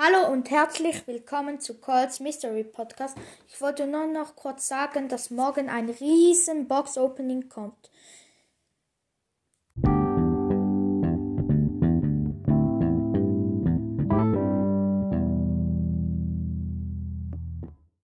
Hallo und herzlich willkommen zu Cole's Mystery Podcast. Ich wollte nur noch kurz sagen, dass morgen ein riesen Box Opening kommt.